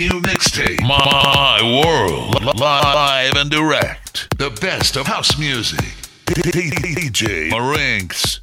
new mixtape. My World. Live and direct. The best of house music. DJ Marinks.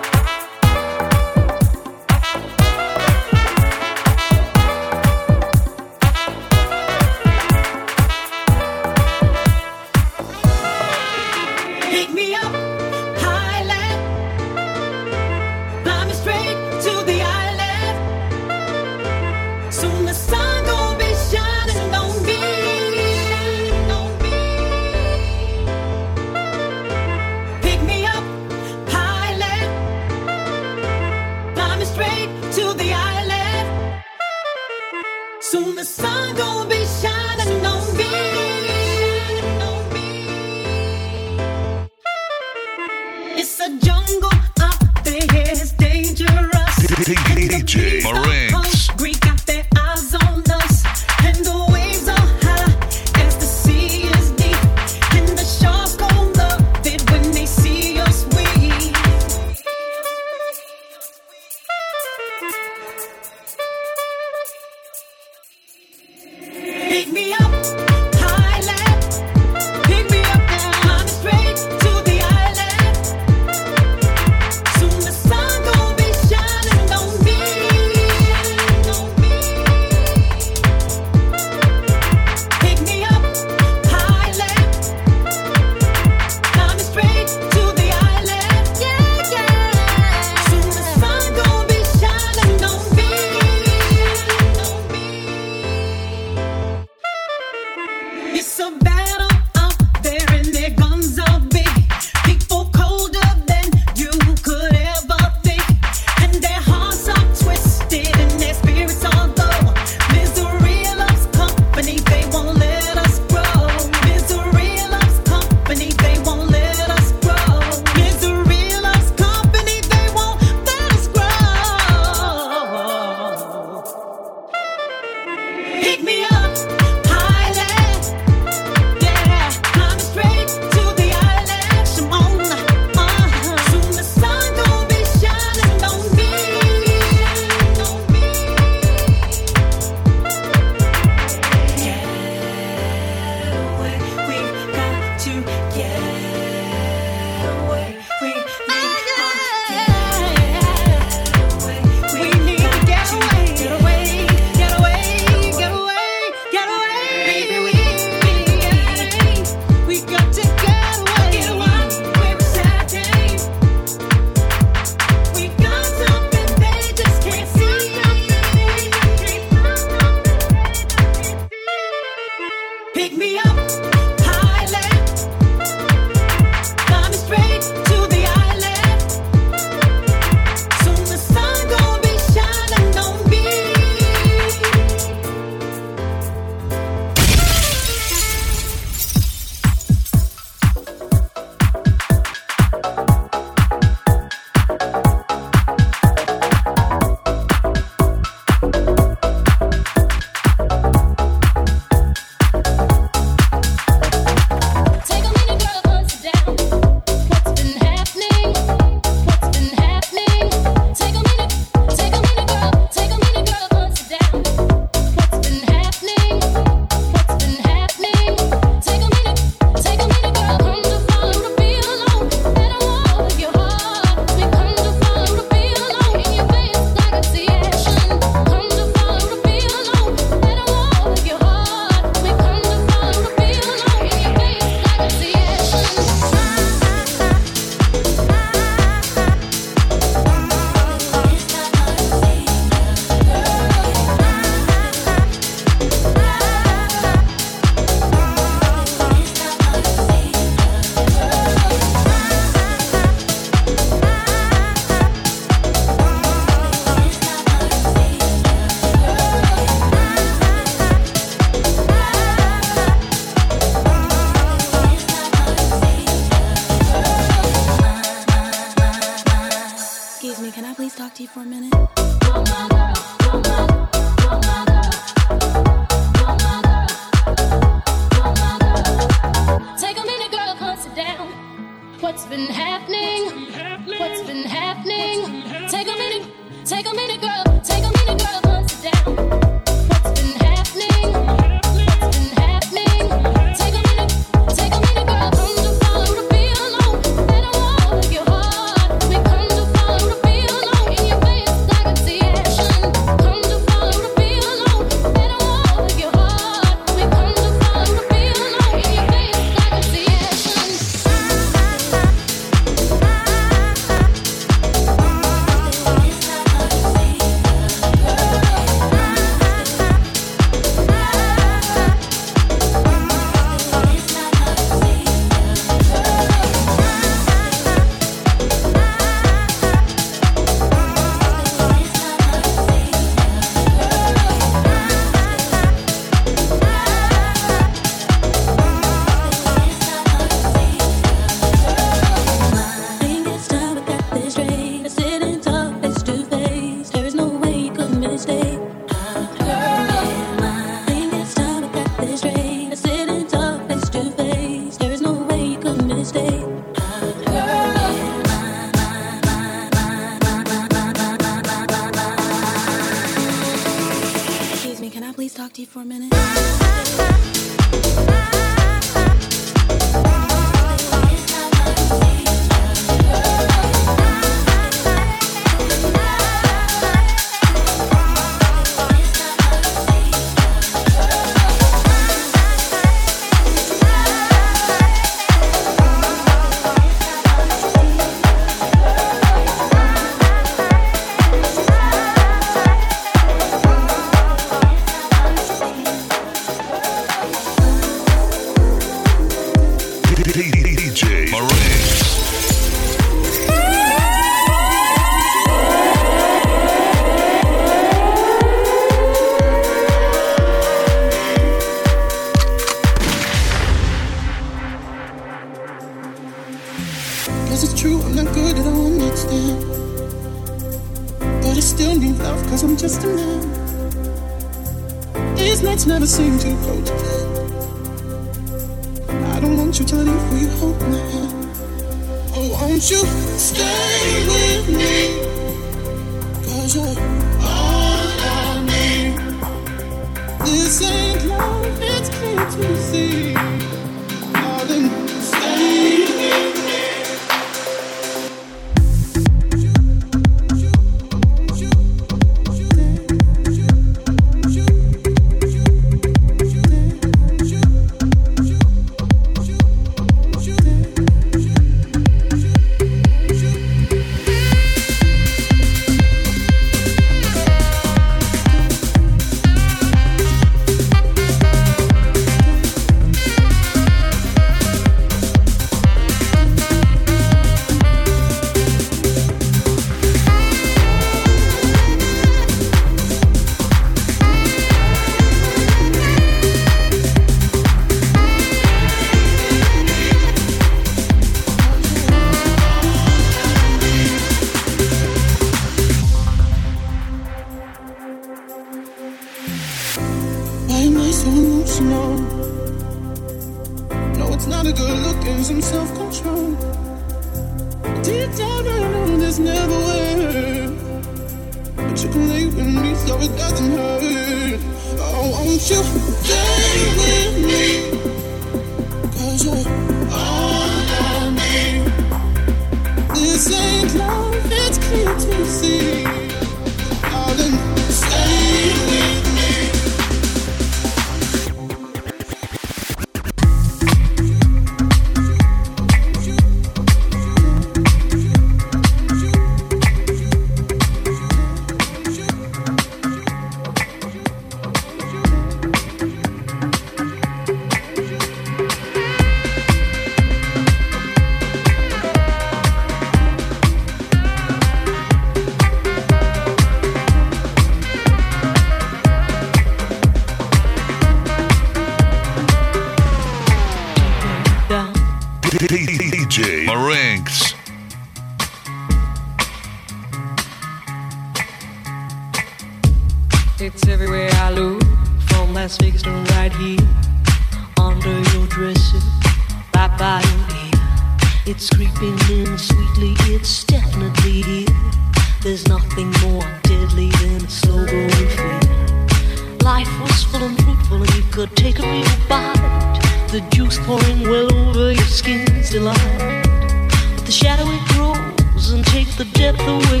shadowy grows and takes the depth away,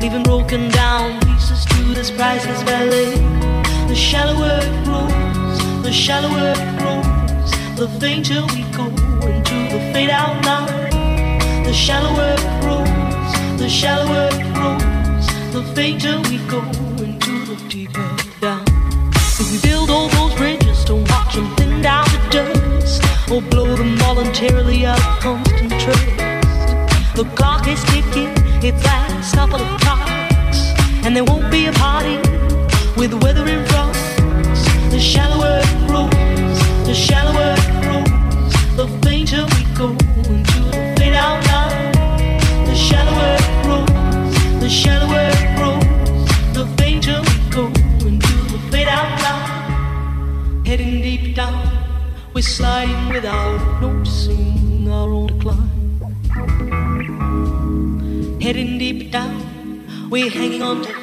leaving broken down pieces to this priceless ballet. The shallower it grows, the shallower it grows, the fainter we go into the fade out line. The shallower it grows, the shallower it grows, the fainter we go into the deeper down. If we build all those bridges, don't watch them thin down to dust, or blow them voluntarily out of constant trust. The clock is ticking, it's last couple of clocks, and there won't be a party with weather and. The shallower it grows, the shallower it grows, the fainter we go into the fade out line. The shallower it grows, the shallower it grows, the fainter we go into the fade out line. Heading deep down, we're sliding without noticing our own decline. We're hanging on to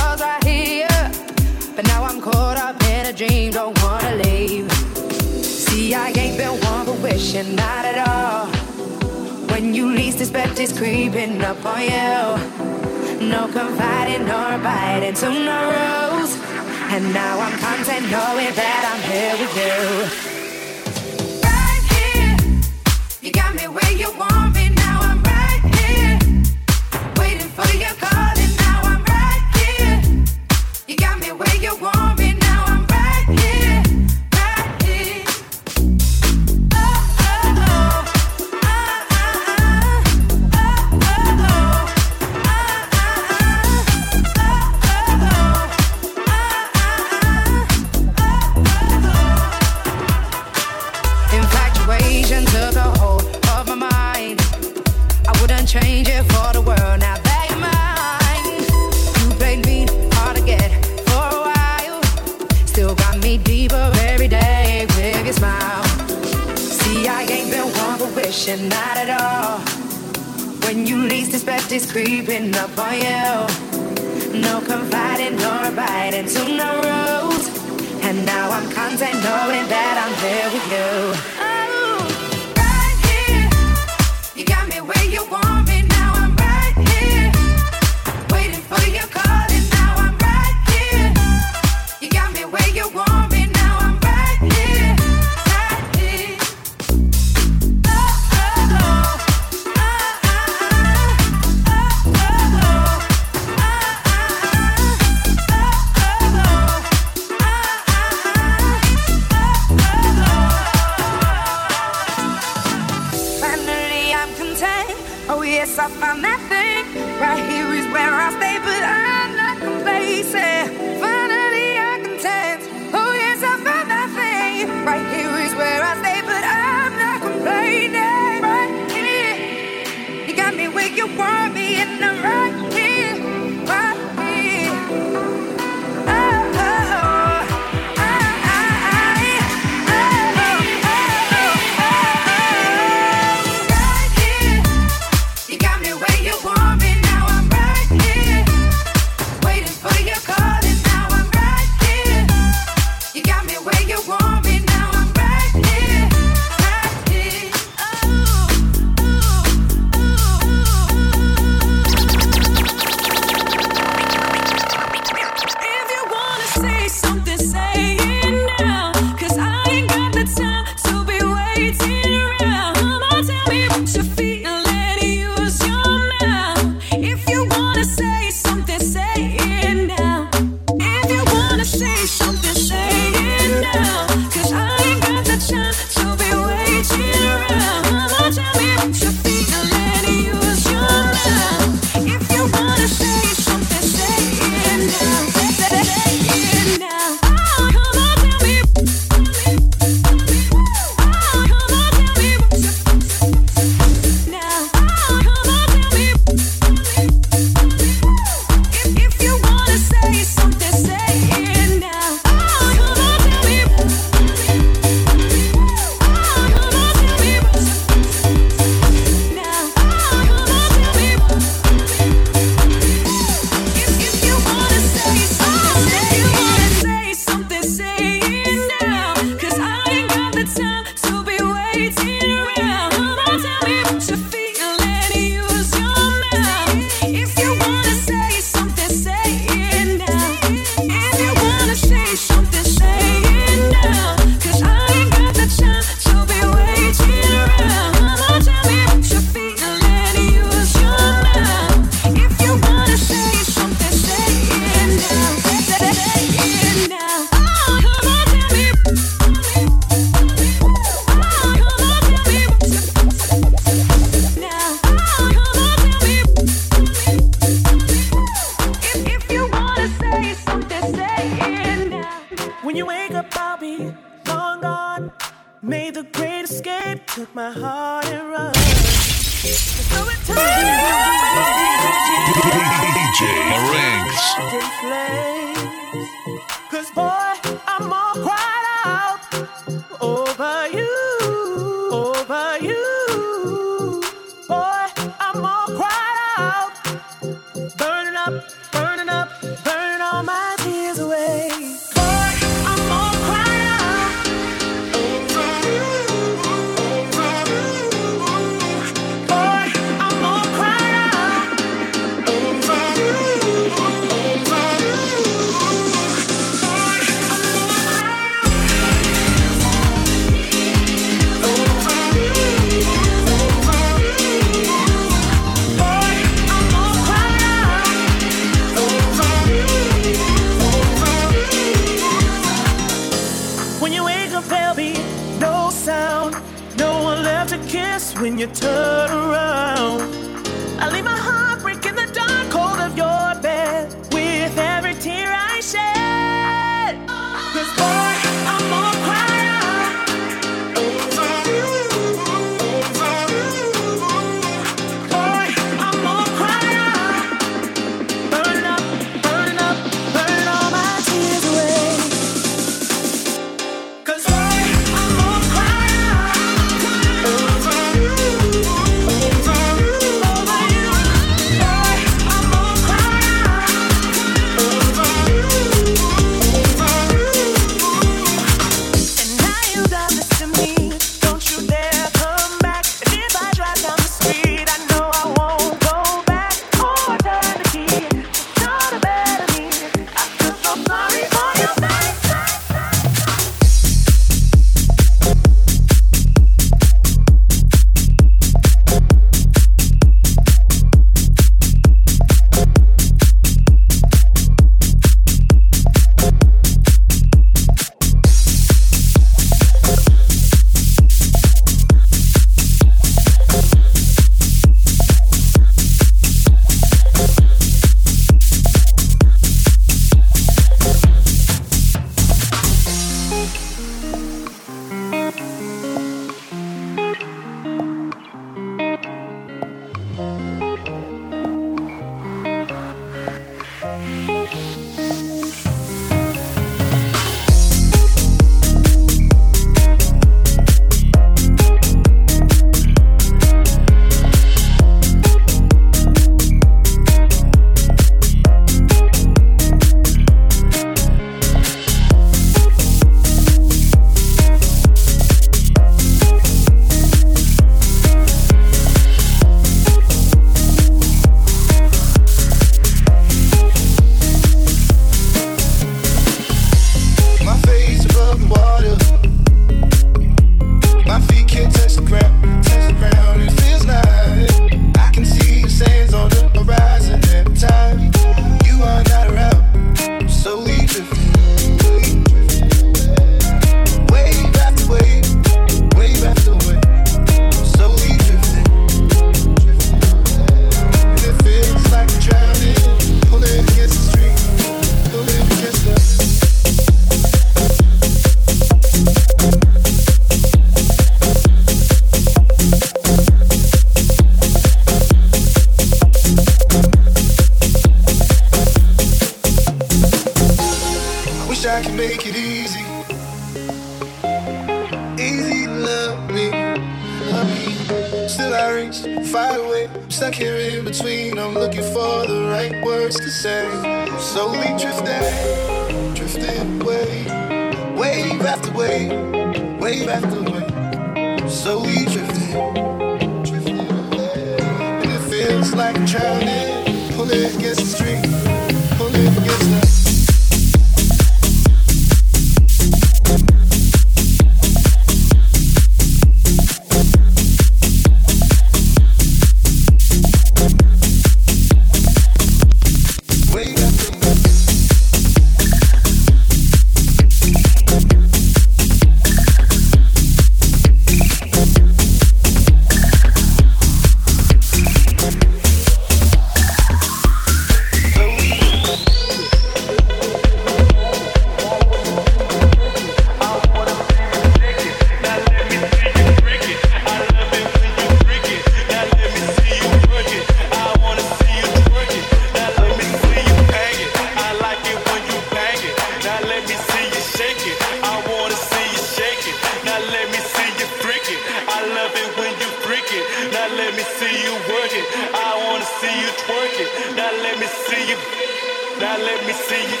Now let me see you.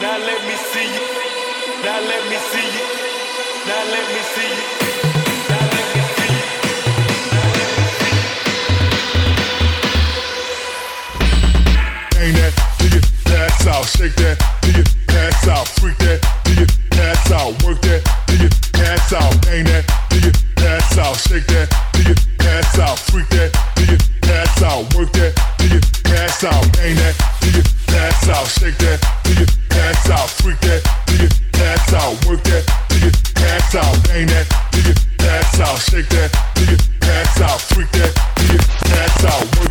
Now let me see you. Now let me see you. Now let me see you pass out, shake that, do you pass out, freak that, do you pass out, work that, do you pass out, ain't that, do you pass out, shake that, do you pass out, freak that, do you pass out, work that, do you pass out, ain't that, do you pass out, shake that, do you pass out, freak that, do you pass out, work that, do you pass out, ain't that, do you pass out, shake that, do you pass out, freak that, do you pass out, work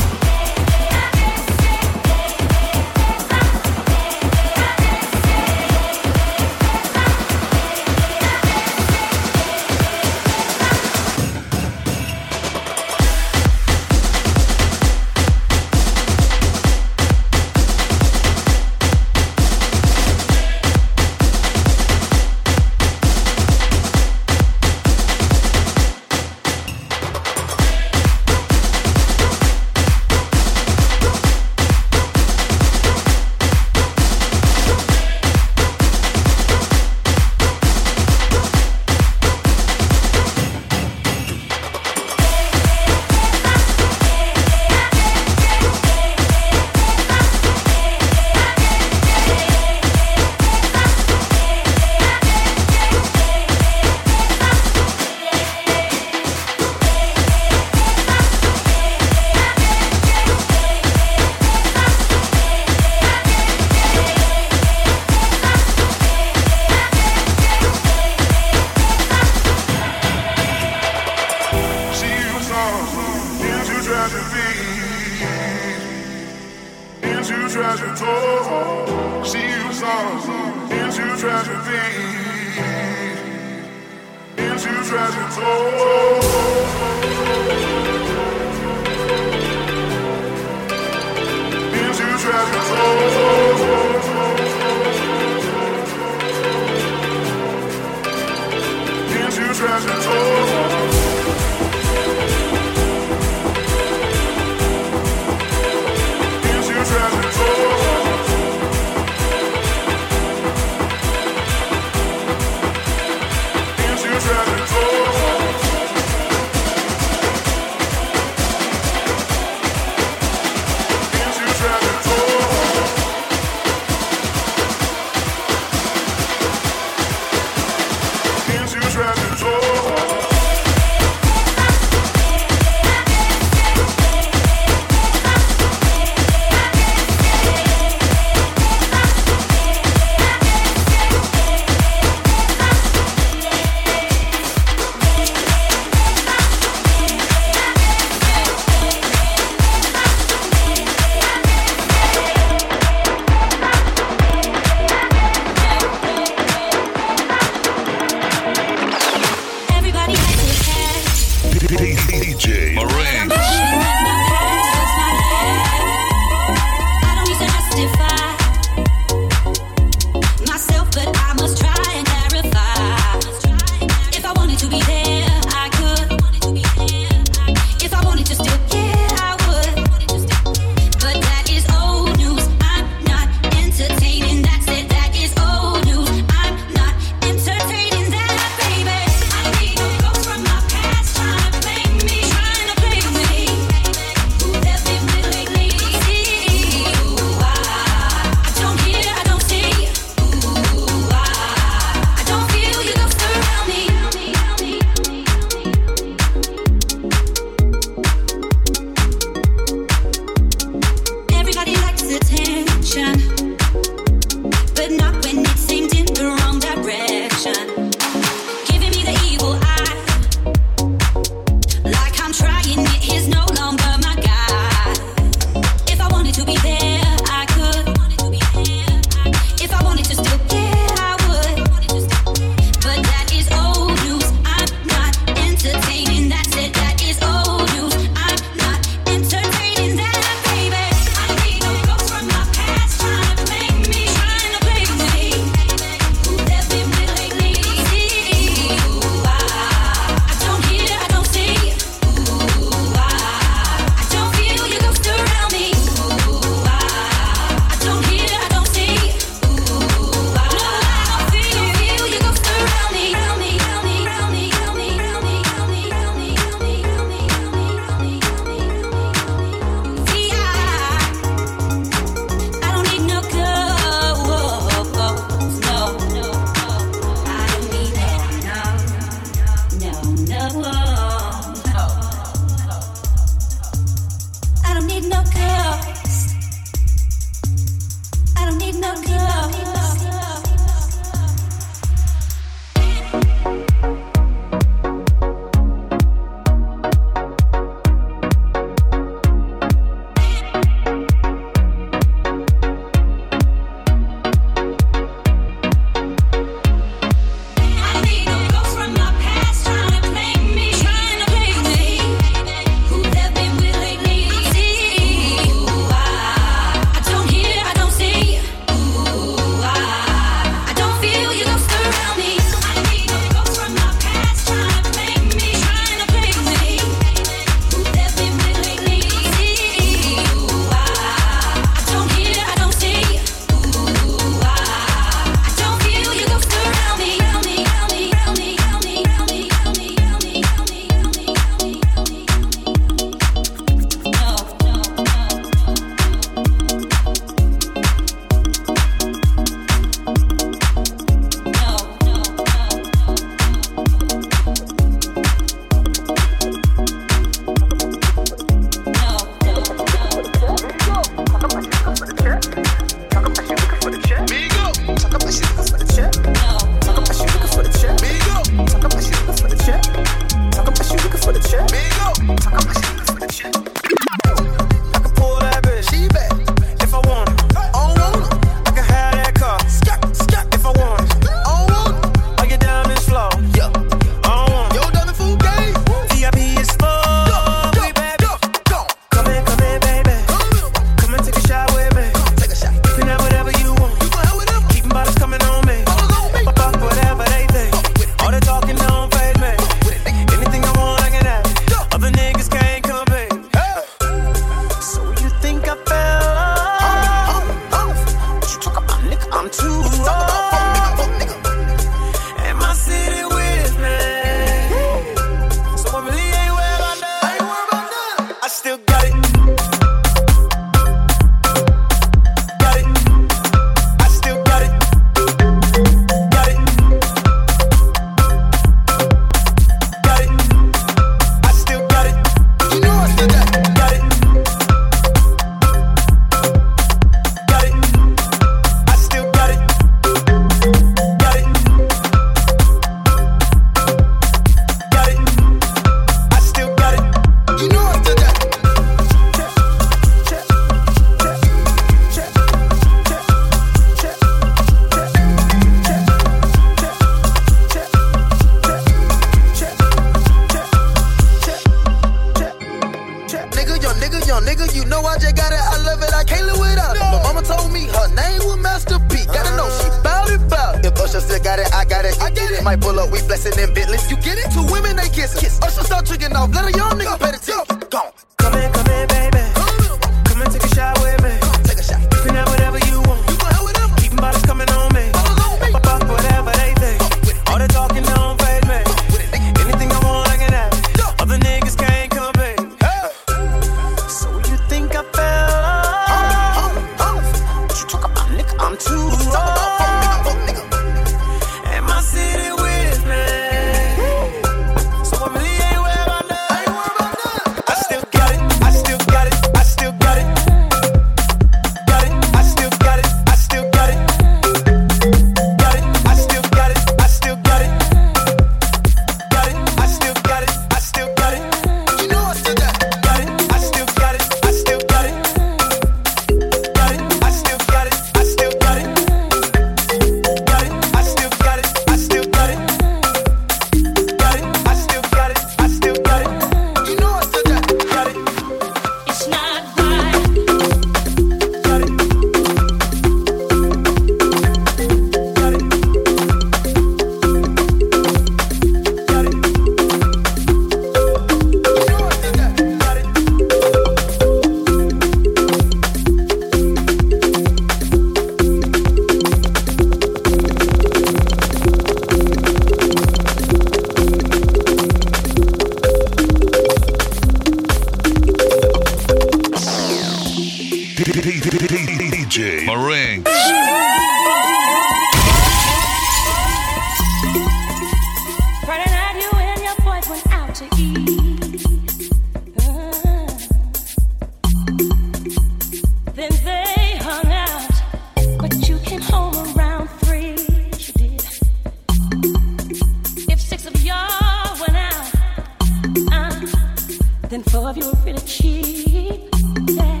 Then four of you were really cheap. Yeah.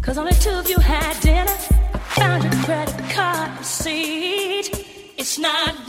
Cause only two of you had dinner. I found your credit card receipt. It's not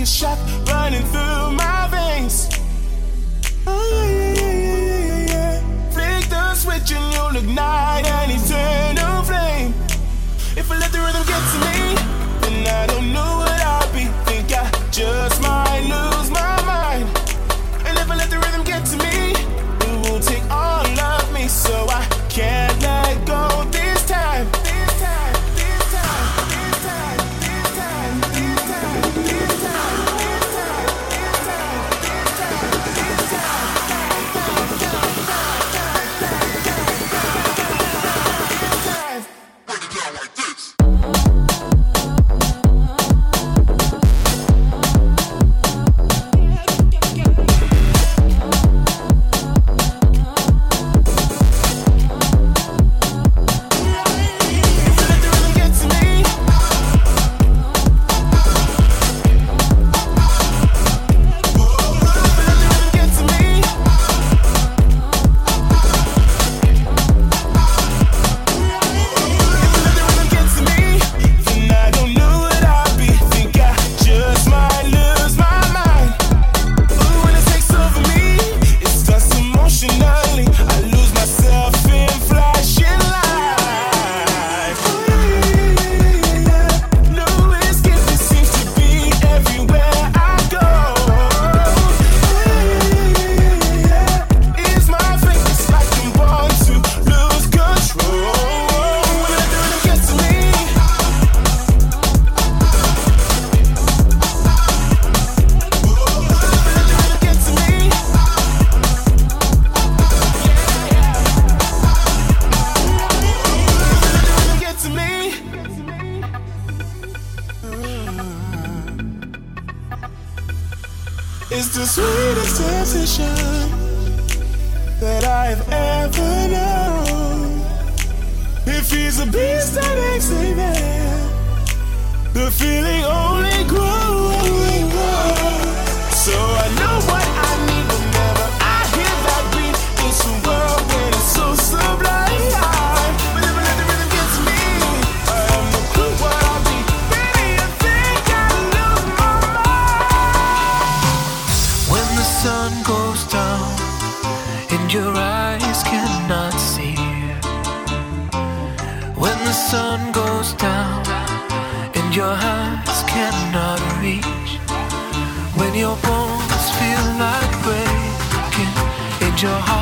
a shock running through my the sweetest sensation that I've ever known. If he's a beast that ain't saving, the feeling only grows. So I 就好。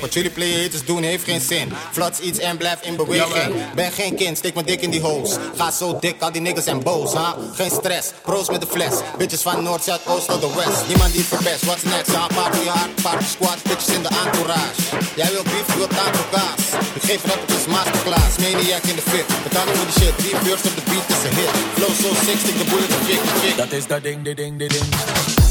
Wat jullie players doen heeft geen zin. Flots iets en blijf in beweging. Ben geen kind, steek me dik in die hoes. Ga zo dik, al die niggas zijn boos, ha? Geen stress, proost met de fles. Bitches van Noord, Zuid, Oost tot de West. Niemand die verpest, what's next? Ha? Party hard, party squad, bitches in de entourage. Jij wil beef, wil taco kaas. Ik geef rappers masterclass, maniac in de fit. Betalen voor die shit, drie first op de beat is een hit. Flow so sick, stick de bullet, de fik, de fik. Dat is dat ding, de ding, de ding.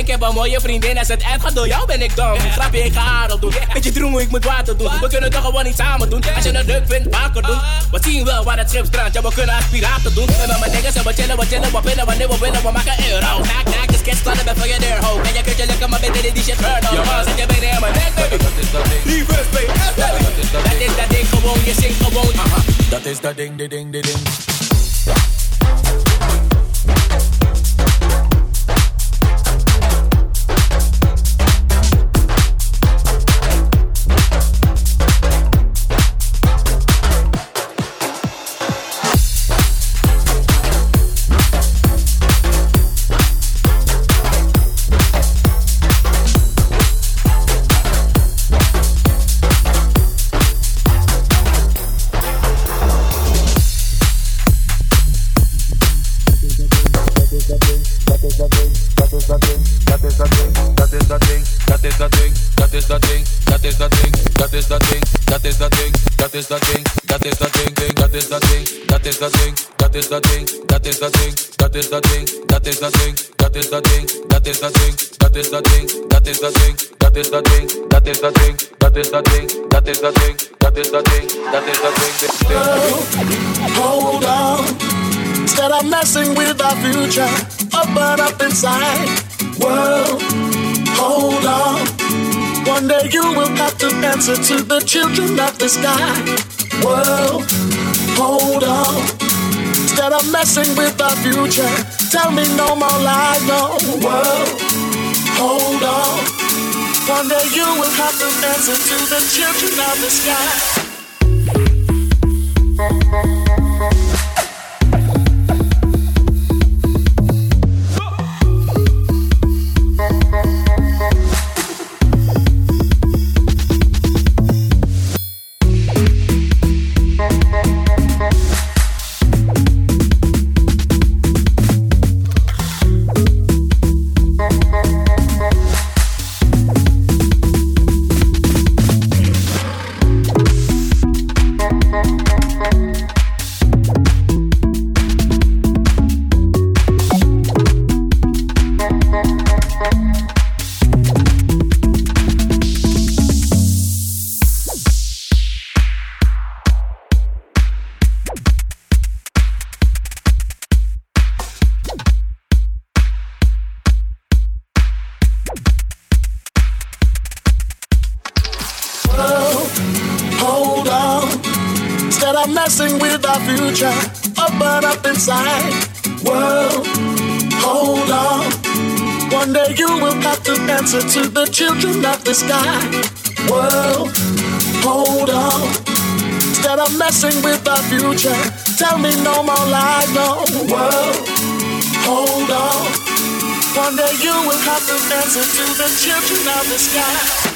Ik heb een mooie vriendin. Als het uitgaat door jou ben ik dom. Grapje, ik ga haar op doen. Beetje droemoe, ik moet water doen. We kunnen toch gewoon iets samen doen. Als je het leuk vindt, vaker doen. We zien wel waar het schip strandt, ja we kunnen als piraten doen. En met mijn niggas en we chillen, we chillen, we pinnen, wanneer we willen, we maken euro. Knaak, knaak, dus kiss, klannen, ben van je deur, ho. En je kunt je lukken, maar beter die shit hurt, no. Man, zet je benen in mijn nek, baby. Dat is dat ding, Reverse, baby. dat is dat ding, is ding gewoon, je zingt gewoon. Aha. dat is dat ding, ding, die ding. Is dat ding, dat is dat ding, dat is dat ding, dat is dat ding, dat is dat ding, dat is dat ding, dat is dat ding, dat is dat ding, dat is dat ding, dat is dat ding, dat is dat ding, dat is dat ding, Hold on. Instead of messing with our future, open up inside. World, hold on. One day you will have to answer to the children of the sky. World, hold on. Instead of messing with our future, tell me no more lies, no. World, hold on. One day you will have to answer to the children of the sky. Messing with our future, open up inside. World, hold on. One day you will have to answer to the children of the sky. World, hold on. Instead of messing with our future, tell me no more lies, no. World, hold on. One day you will have to answer to the children of the sky.